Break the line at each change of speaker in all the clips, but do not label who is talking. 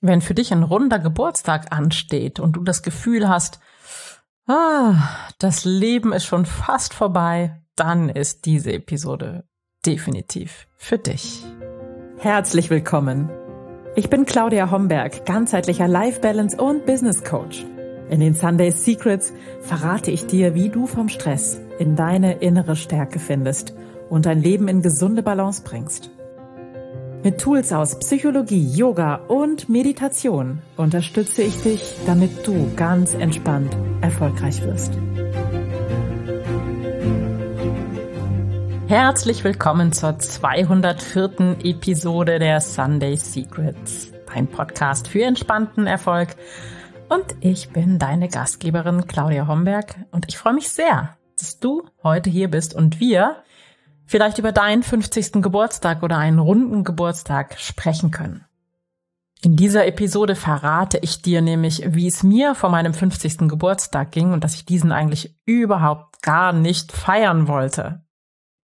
Wenn für dich ein runder Geburtstag ansteht und du das Gefühl hast, ah, das Leben ist schon fast vorbei, dann ist diese Episode definitiv für dich. Herzlich willkommen. Ich bin Claudia Homberg, ganzheitlicher Life Balance und Business Coach. In den Sunday Secrets verrate ich dir, wie du vom Stress in deine innere Stärke findest und dein Leben in gesunde Balance bringst. Mit Tools aus Psychologie, Yoga und Meditation unterstütze ich dich, damit du ganz entspannt erfolgreich wirst. Herzlich willkommen zur 204. Episode der Sunday Secrets, dein Podcast für entspannten Erfolg. Und ich bin deine Gastgeberin Claudia Homberg und ich freue mich sehr, dass du heute hier bist und wir vielleicht über deinen 50. Geburtstag oder einen runden Geburtstag sprechen können. In dieser Episode verrate ich dir nämlich, wie es mir vor meinem 50. Geburtstag ging und dass ich diesen eigentlich überhaupt gar nicht feiern wollte.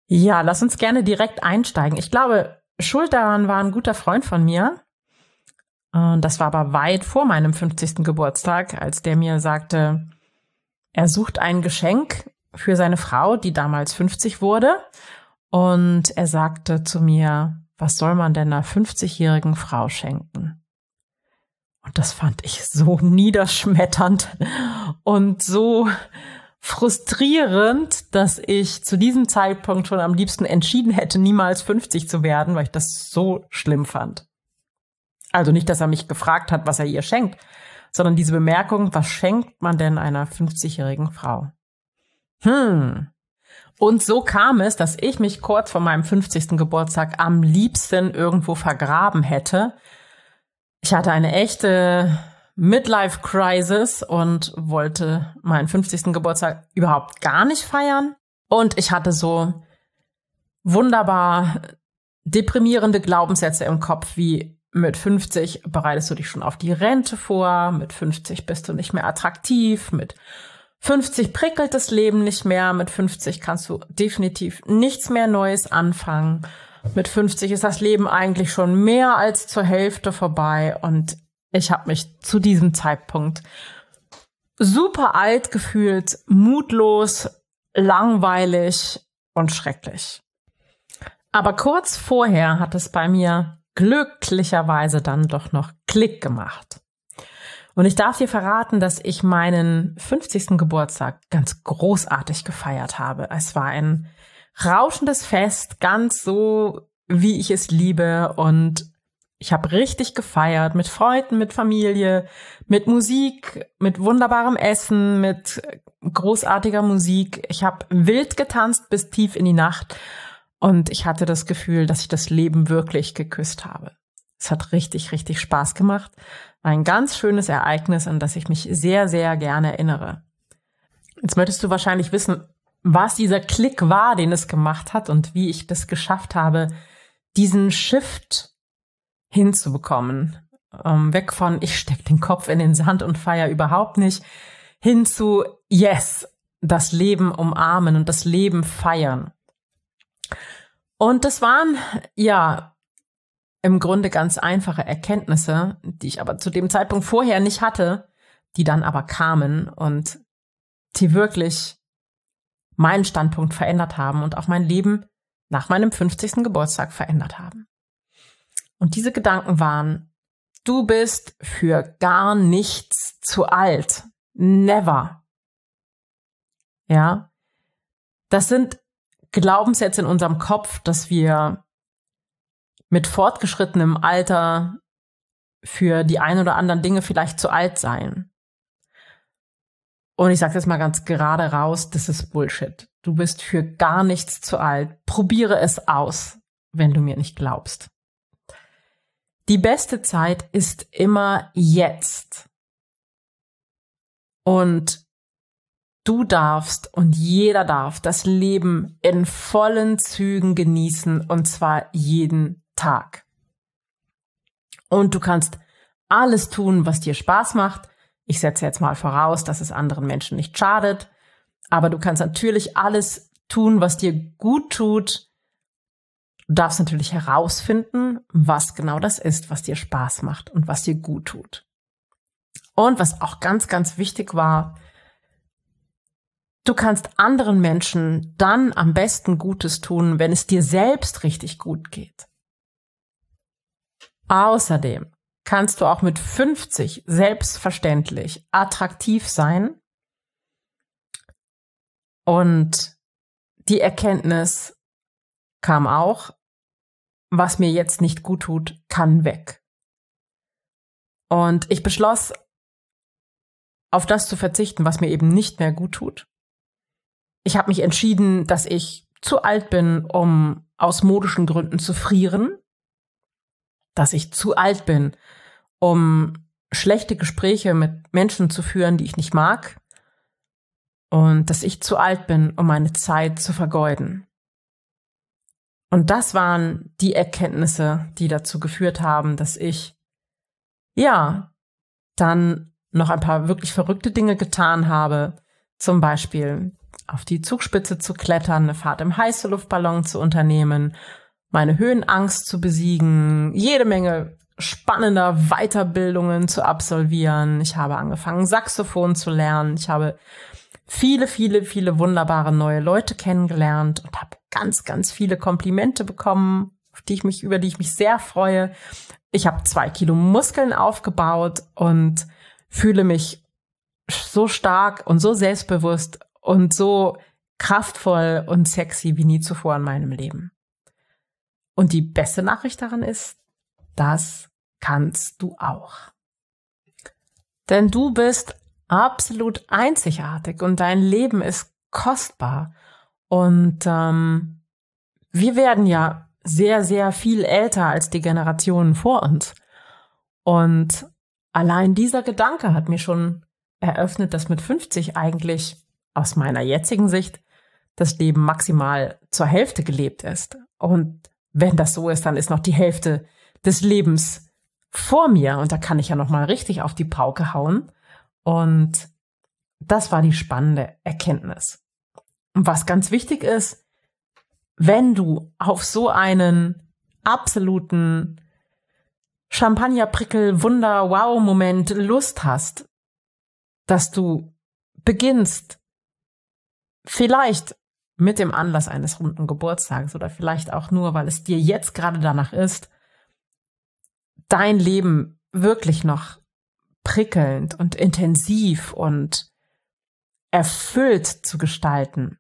Ja, lass uns gerne direkt einsteigen. Ich glaube, Schuld daran war ein guter Freund von mir. Das war aber weit vor meinem 50. Geburtstag, als der mir sagte, er sucht ein Geschenk für seine Frau, die damals 50 wurde und er sagte zu mir, was soll man denn einer 50-jährigen Frau schenken? Und das fand ich so niederschmetternd und so frustrierend, dass ich zu diesem Zeitpunkt schon am liebsten entschieden hätte, niemals 50 zu werden, weil ich das so schlimm fand. Also nicht, dass er mich gefragt hat, was er ihr schenkt, sondern diese Bemerkung, was schenkt man denn einer 50-jährigen Frau? Hm, und so kam es, dass ich mich kurz vor meinem 50. Geburtstag am liebsten irgendwo vergraben hätte. Ich hatte eine echte Midlife Crisis und wollte meinen 50. Geburtstag überhaupt gar nicht feiern. Und ich hatte so wunderbar deprimierende Glaubenssätze im Kopf wie mit 50 bereitest du dich schon auf die Rente vor, mit 50 bist du nicht mehr attraktiv, mit 50 prickelt das Leben nicht mehr. Mit 50 kannst du definitiv nichts mehr Neues anfangen. Mit 50 ist das Leben eigentlich schon mehr als zur Hälfte vorbei. Und ich habe mich zu diesem Zeitpunkt super alt gefühlt, mutlos, langweilig und schrecklich. Aber kurz vorher hat es bei mir glücklicherweise dann doch noch Klick gemacht. Und ich darf dir verraten, dass ich meinen 50. Geburtstag ganz großartig gefeiert habe. Es war ein rauschendes Fest, ganz so, wie ich es liebe. Und ich habe richtig gefeiert mit Freunden, mit Familie, mit Musik, mit wunderbarem Essen, mit großartiger Musik. Ich habe wild getanzt bis tief in die Nacht. Und ich hatte das Gefühl, dass ich das Leben wirklich geküsst habe. Es hat richtig, richtig Spaß gemacht. Ein ganz schönes Ereignis, an das ich mich sehr, sehr gerne erinnere. Jetzt möchtest du wahrscheinlich wissen, was dieser Klick war, den es gemacht hat und wie ich das geschafft habe, diesen Shift hinzubekommen. Ähm, weg von ich steck den Kopf in den Sand und feier überhaupt nicht, hin zu yes, das Leben umarmen und das Leben feiern. Und das waren ja im Grunde ganz einfache Erkenntnisse, die ich aber zu dem Zeitpunkt vorher nicht hatte, die dann aber kamen und die wirklich meinen Standpunkt verändert haben und auch mein Leben nach meinem 50. Geburtstag verändert haben. Und diese Gedanken waren, du bist für gar nichts zu alt. Never. Ja. Das sind Glaubenssätze in unserem Kopf, dass wir mit fortgeschrittenem Alter für die ein oder anderen Dinge vielleicht zu alt sein. Und ich sage jetzt mal ganz gerade raus, das ist Bullshit. Du bist für gar nichts zu alt. Probiere es aus, wenn du mir nicht glaubst. Die beste Zeit ist immer jetzt. Und du darfst und jeder darf das Leben in vollen Zügen genießen und zwar jeden Tag. Und du kannst alles tun, was dir Spaß macht. Ich setze jetzt mal voraus, dass es anderen Menschen nicht schadet. Aber du kannst natürlich alles tun, was dir gut tut. Du darfst natürlich herausfinden, was genau das ist, was dir Spaß macht und was dir gut tut. Und was auch ganz, ganz wichtig war, du kannst anderen Menschen dann am besten Gutes tun, wenn es dir selbst richtig gut geht. Außerdem kannst du auch mit 50 selbstverständlich attraktiv sein und die Erkenntnis kam auch, was mir jetzt nicht gut tut, kann weg. Und ich beschloss, auf das zu verzichten, was mir eben nicht mehr gut tut. Ich habe mich entschieden, dass ich zu alt bin, um aus modischen Gründen zu frieren, dass ich zu alt bin, um schlechte Gespräche mit Menschen zu führen, die ich nicht mag, und dass ich zu alt bin, um meine Zeit zu vergeuden. Und das waren die Erkenntnisse, die dazu geführt haben, dass ich, ja, dann noch ein paar wirklich verrückte Dinge getan habe. Zum Beispiel auf die Zugspitze zu klettern, eine Fahrt im Heißluftballon zu unternehmen, meine Höhenangst zu besiegen, jede Menge spannender Weiterbildungen zu absolvieren. Ich habe angefangen, Saxophon zu lernen. Ich habe viele, viele, viele wunderbare neue Leute kennengelernt und habe ganz, ganz viele Komplimente bekommen, auf die ich mich, über die ich mich sehr freue. Ich habe zwei Kilo Muskeln aufgebaut und fühle mich so stark und so selbstbewusst und so kraftvoll und sexy wie nie zuvor in meinem Leben. Und die beste Nachricht daran ist, das kannst du auch. Denn du bist absolut einzigartig und dein Leben ist kostbar. Und ähm, wir werden ja sehr, sehr viel älter als die Generationen vor uns. Und allein dieser Gedanke hat mir schon eröffnet, dass mit 50 eigentlich aus meiner jetzigen Sicht das Leben maximal zur Hälfte gelebt ist. Und wenn das so ist, dann ist noch die Hälfte des Lebens vor mir und da kann ich ja noch mal richtig auf die Pauke hauen. Und das war die spannende Erkenntnis. Und was ganz wichtig ist, wenn du auf so einen absoluten Champagnerprickel, Wunder, Wow-Moment Lust hast, dass du beginnst, vielleicht mit dem Anlass eines runden Geburtstags oder vielleicht auch nur, weil es dir jetzt gerade danach ist, dein Leben wirklich noch prickelnd und intensiv und erfüllt zu gestalten,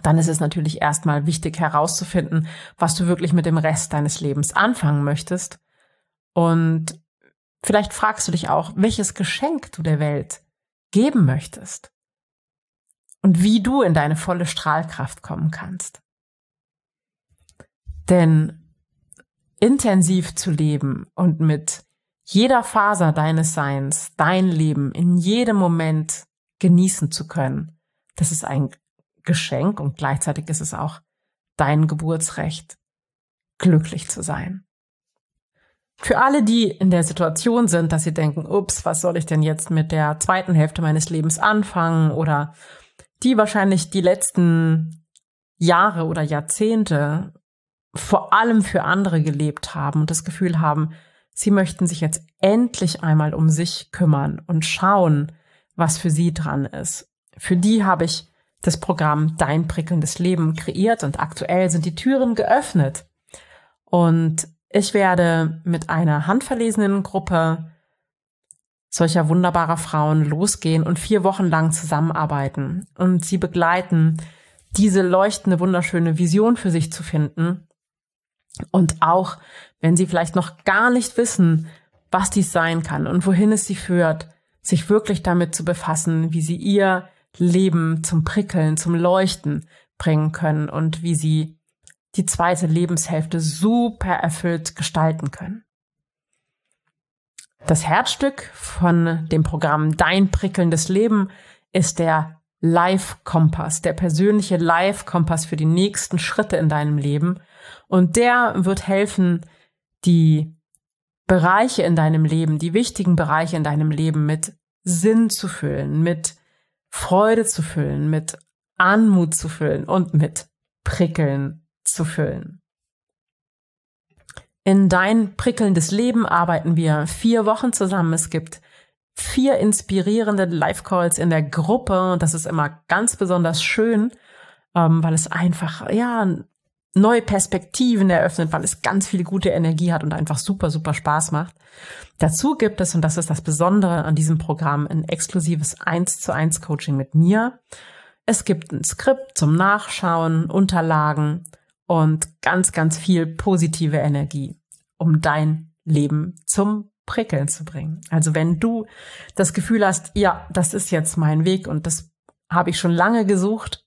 dann ist es natürlich erstmal wichtig herauszufinden, was du wirklich mit dem Rest deines Lebens anfangen möchtest. Und vielleicht fragst du dich auch, welches Geschenk du der Welt geben möchtest und wie du in deine volle Strahlkraft kommen kannst. Denn intensiv zu leben und mit jeder Faser deines Seins, dein Leben in jedem Moment genießen zu können, das ist ein Geschenk und gleichzeitig ist es auch dein Geburtsrecht, glücklich zu sein. Für alle, die in der Situation sind, dass sie denken, ups, was soll ich denn jetzt mit der zweiten Hälfte meines Lebens anfangen oder die wahrscheinlich die letzten Jahre oder Jahrzehnte vor allem für andere gelebt haben und das Gefühl haben, Sie möchten sich jetzt endlich einmal um sich kümmern und schauen, was für sie dran ist. Für die habe ich das Programm Dein prickelndes Leben kreiert und aktuell sind die Türen geöffnet. Und ich werde mit einer handverlesenen Gruppe solcher wunderbarer Frauen losgehen und vier Wochen lang zusammenarbeiten und sie begleiten, diese leuchtende, wunderschöne Vision für sich zu finden und auch wenn sie vielleicht noch gar nicht wissen, was dies sein kann und wohin es sie führt, sich wirklich damit zu befassen, wie sie ihr Leben zum Prickeln, zum Leuchten bringen können und wie sie die zweite Lebenshälfte super erfüllt gestalten können. Das Herzstück von dem Programm Dein prickelndes Leben ist der Life-Kompass, der persönliche Life-Kompass für die nächsten Schritte in deinem Leben. Und der wird helfen, die Bereiche in deinem Leben, die wichtigen Bereiche in deinem Leben mit Sinn zu füllen, mit Freude zu füllen, mit Anmut zu füllen und mit Prickeln zu füllen. In dein prickelndes Leben arbeiten wir vier Wochen zusammen. Es gibt vier inspirierende Live-Calls in der Gruppe und das ist immer ganz besonders schön, ähm, weil es einfach, ja, neue Perspektiven eröffnet, weil es ganz viel gute Energie hat und einfach super, super Spaß macht. Dazu gibt es, und das ist das Besondere an diesem Programm, ein exklusives 1 zu 1 Coaching mit mir. Es gibt ein Skript zum Nachschauen, Unterlagen und ganz, ganz viel positive Energie, um dein Leben zum Prickeln zu bringen. Also wenn du das Gefühl hast, ja, das ist jetzt mein Weg und das habe ich schon lange gesucht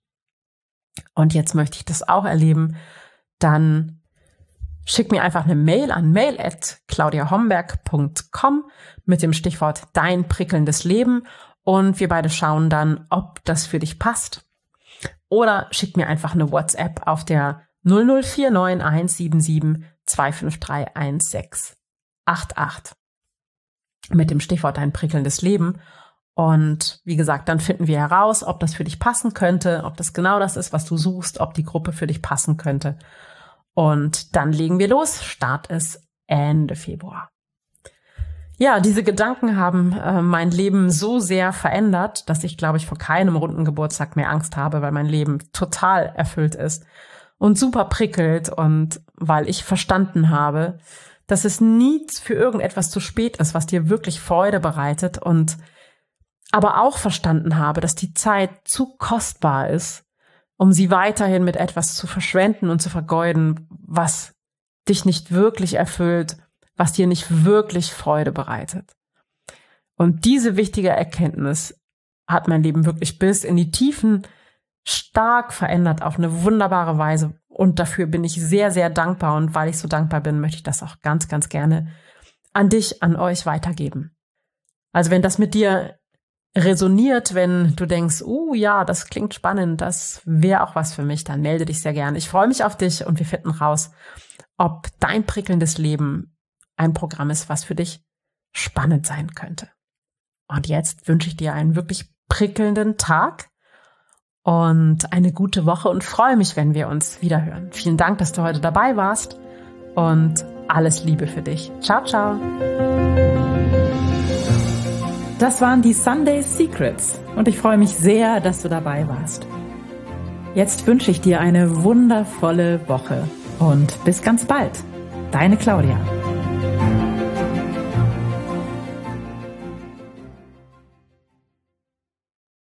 und jetzt möchte ich das auch erleben, dann schick mir einfach eine Mail an mail at claudiahomberg.com mit dem Stichwort dein prickelndes Leben und wir beide schauen dann, ob das für dich passt. Oder schick mir einfach eine WhatsApp auf der 0049177 253 1688 mit dem Stichwort dein prickelndes Leben. Und wie gesagt, dann finden wir heraus, ob das für dich passen könnte, ob das genau das ist, was du suchst, ob die Gruppe für dich passen könnte. Und dann legen wir los. Start ist Ende Februar. Ja, diese Gedanken haben äh, mein Leben so sehr verändert, dass ich, glaube ich, vor keinem runden Geburtstag mehr Angst habe, weil mein Leben total erfüllt ist und super prickelt und weil ich verstanden habe, dass es nie für irgendetwas zu spät ist, was dir wirklich Freude bereitet und aber auch verstanden habe, dass die Zeit zu kostbar ist, um sie weiterhin mit etwas zu verschwenden und zu vergeuden, was dich nicht wirklich erfüllt was dir nicht wirklich Freude bereitet. Und diese wichtige Erkenntnis hat mein Leben wirklich bis in die Tiefen stark verändert auf eine wunderbare Weise. Und dafür bin ich sehr, sehr dankbar. Und weil ich so dankbar bin, möchte ich das auch ganz, ganz gerne an dich, an euch weitergeben. Also wenn das mit dir resoniert, wenn du denkst, oh uh, ja, das klingt spannend, das wäre auch was für mich, dann melde dich sehr gerne. Ich freue mich auf dich und wir finden raus, ob dein prickelndes Leben ein Programm ist, was für dich spannend sein könnte. Und jetzt wünsche ich dir einen wirklich prickelnden Tag und eine gute Woche und freue mich, wenn wir uns wiederhören. Vielen Dank, dass du heute dabei warst und alles Liebe für dich. Ciao, ciao. Das waren die Sunday Secrets und ich freue mich sehr, dass du dabei warst. Jetzt wünsche ich dir eine wundervolle Woche und bis ganz bald. Deine Claudia.